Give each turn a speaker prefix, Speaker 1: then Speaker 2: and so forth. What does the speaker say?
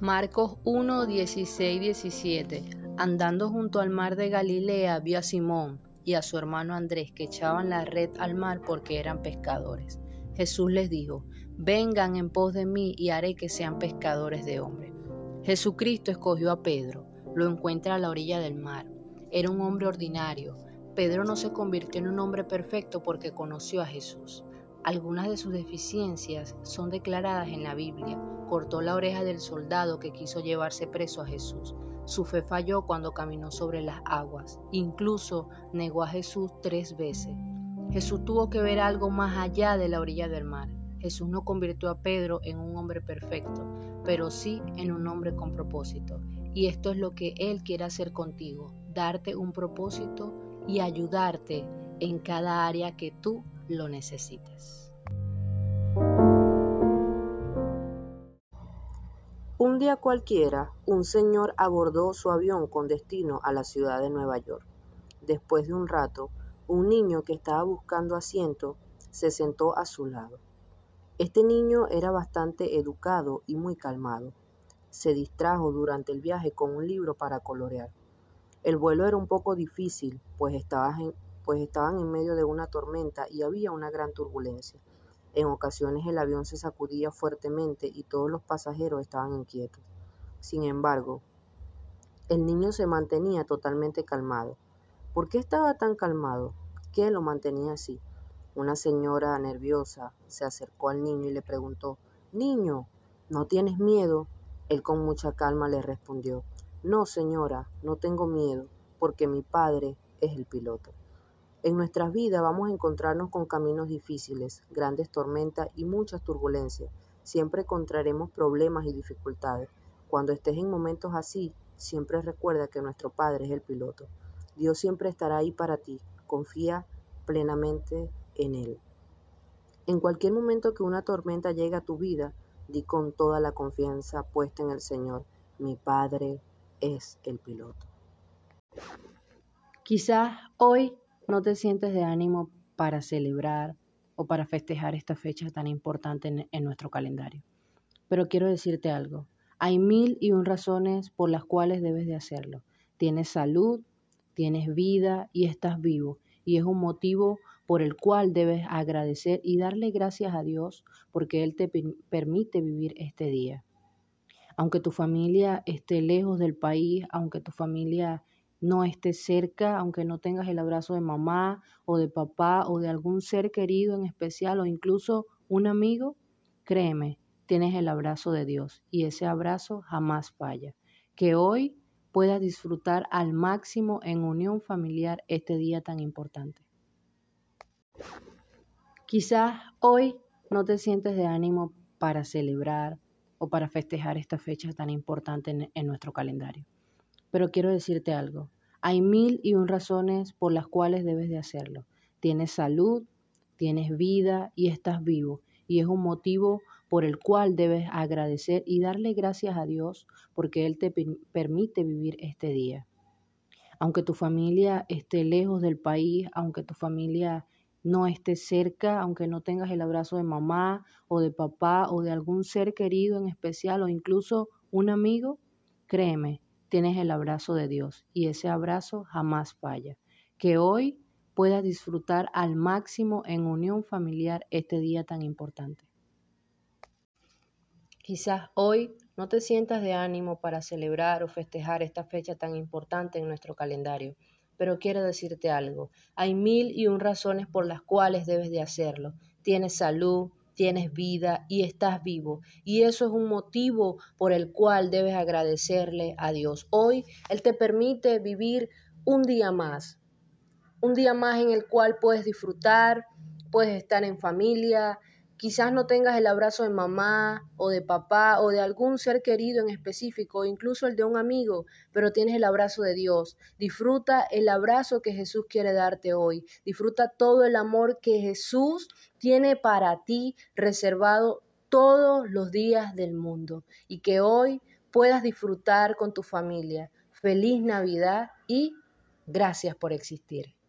Speaker 1: Marcos 1, 16, 17. Andando junto al mar de Galilea, vio a Simón y a su hermano Andrés que echaban la red al mar porque eran pescadores. Jesús les dijo, vengan en pos de mí y haré que sean pescadores de hombres. Jesucristo escogió a Pedro, lo encuentra a la orilla del mar. Era un hombre ordinario. Pedro no se convirtió en un hombre perfecto porque conoció a Jesús. Algunas de sus deficiencias son declaradas en la Biblia. Cortó la oreja del soldado que quiso llevarse preso a Jesús. Su fe falló cuando caminó sobre las aguas. Incluso negó a Jesús tres veces. Jesús tuvo que ver algo más allá de la orilla del mar. Jesús no convirtió a Pedro en un hombre perfecto, pero sí en un hombre con propósito. Y esto es lo que Él quiere hacer contigo, darte un propósito y ayudarte en cada área que tú lo necesites.
Speaker 2: Un día cualquiera, un señor abordó su avión con destino a la ciudad de Nueva York. Después de un rato, un niño que estaba buscando asiento se sentó a su lado. Este niño era bastante educado y muy calmado. Se distrajo durante el viaje con un libro para colorear. El vuelo era un poco difícil, pues estaba en, pues estaban en medio de una tormenta y había una gran turbulencia. En ocasiones el avión se sacudía fuertemente y todos los pasajeros estaban inquietos. Sin embargo, el niño se mantenía totalmente calmado. ¿Por qué estaba tan calmado? ¿Qué lo mantenía así? Una señora nerviosa se acercó al niño y le preguntó, Niño, ¿no tienes miedo? Él con mucha calma le respondió, No, señora, no tengo miedo, porque mi padre es el piloto. En nuestras vidas vamos a encontrarnos con caminos difíciles, grandes tormentas y muchas turbulencias. Siempre encontraremos problemas y dificultades. Cuando estés en momentos así, siempre recuerda que nuestro Padre es el piloto. Dios siempre estará ahí para ti. Confía plenamente en Él. En cualquier momento que una tormenta llegue a tu vida, di con toda la confianza puesta en el Señor. Mi Padre es el piloto.
Speaker 1: Quizás hoy no te sientes de ánimo para celebrar o para festejar esta fecha tan importante en, nuestro calendario. Pero quiero decirte algo. Hay mil y un razones por las cuales debes de hacerlo. Tienes salud, tienes vida y estás vivo. Y es un motivo por el cual debes agradecer y darle gracias a Dios porque Él te permite vivir este día. Aunque tu familia esté lejos del país, aunque tu familia no estés cerca, aunque no tengas el abrazo de mamá o de papá o de algún ser querido en especial o incluso un amigo, créeme, tienes el abrazo de Dios y ese abrazo jamás falla. Que hoy puedas disfrutar al máximo en unión familiar este día tan importante. Quizás hoy no te sientes de ánimo para celebrar o para festejar esta fecha tan importante en, en nuestro calendario. Pero quiero decirte algo, hay mil y un razones por las cuales debes de hacerlo. Tienes salud, tienes vida y estás vivo. Y es un motivo por el cual debes agradecer y darle gracias a Dios porque Él te permite vivir este día. Aunque tu familia esté lejos del país, aunque tu familia no esté cerca, aunque no tengas el abrazo de mamá o de papá o de algún ser querido en especial o incluso un amigo, créeme, tienes el abrazo de Dios y ese abrazo jamás falla. Que hoy puedas disfrutar al máximo en unión familiar este día tan importante. Quizás hoy no te sientas de ánimo para celebrar o festejar esta fecha tan importante en nuestro calendario, pero quiero decirte algo. Hay mil y un razones por las cuales debes de hacerlo. Tienes salud, tienes vida y estás vivo. Y eso es un motivo por el cual debes agradecerle a Dios. Hoy Él te permite vivir un día más, un día más en el cual puedes disfrutar, puedes estar en familia, Quizás no tengas el abrazo de mamá o de papá o de algún ser querido en específico, incluso el de un amigo, pero tienes el abrazo de Dios. Disfruta el abrazo que Jesús quiere darte hoy. Disfruta todo el amor que Jesús tiene para ti reservado todos los días del mundo y que hoy puedas disfrutar con tu familia. Feliz Navidad y gracias por existir.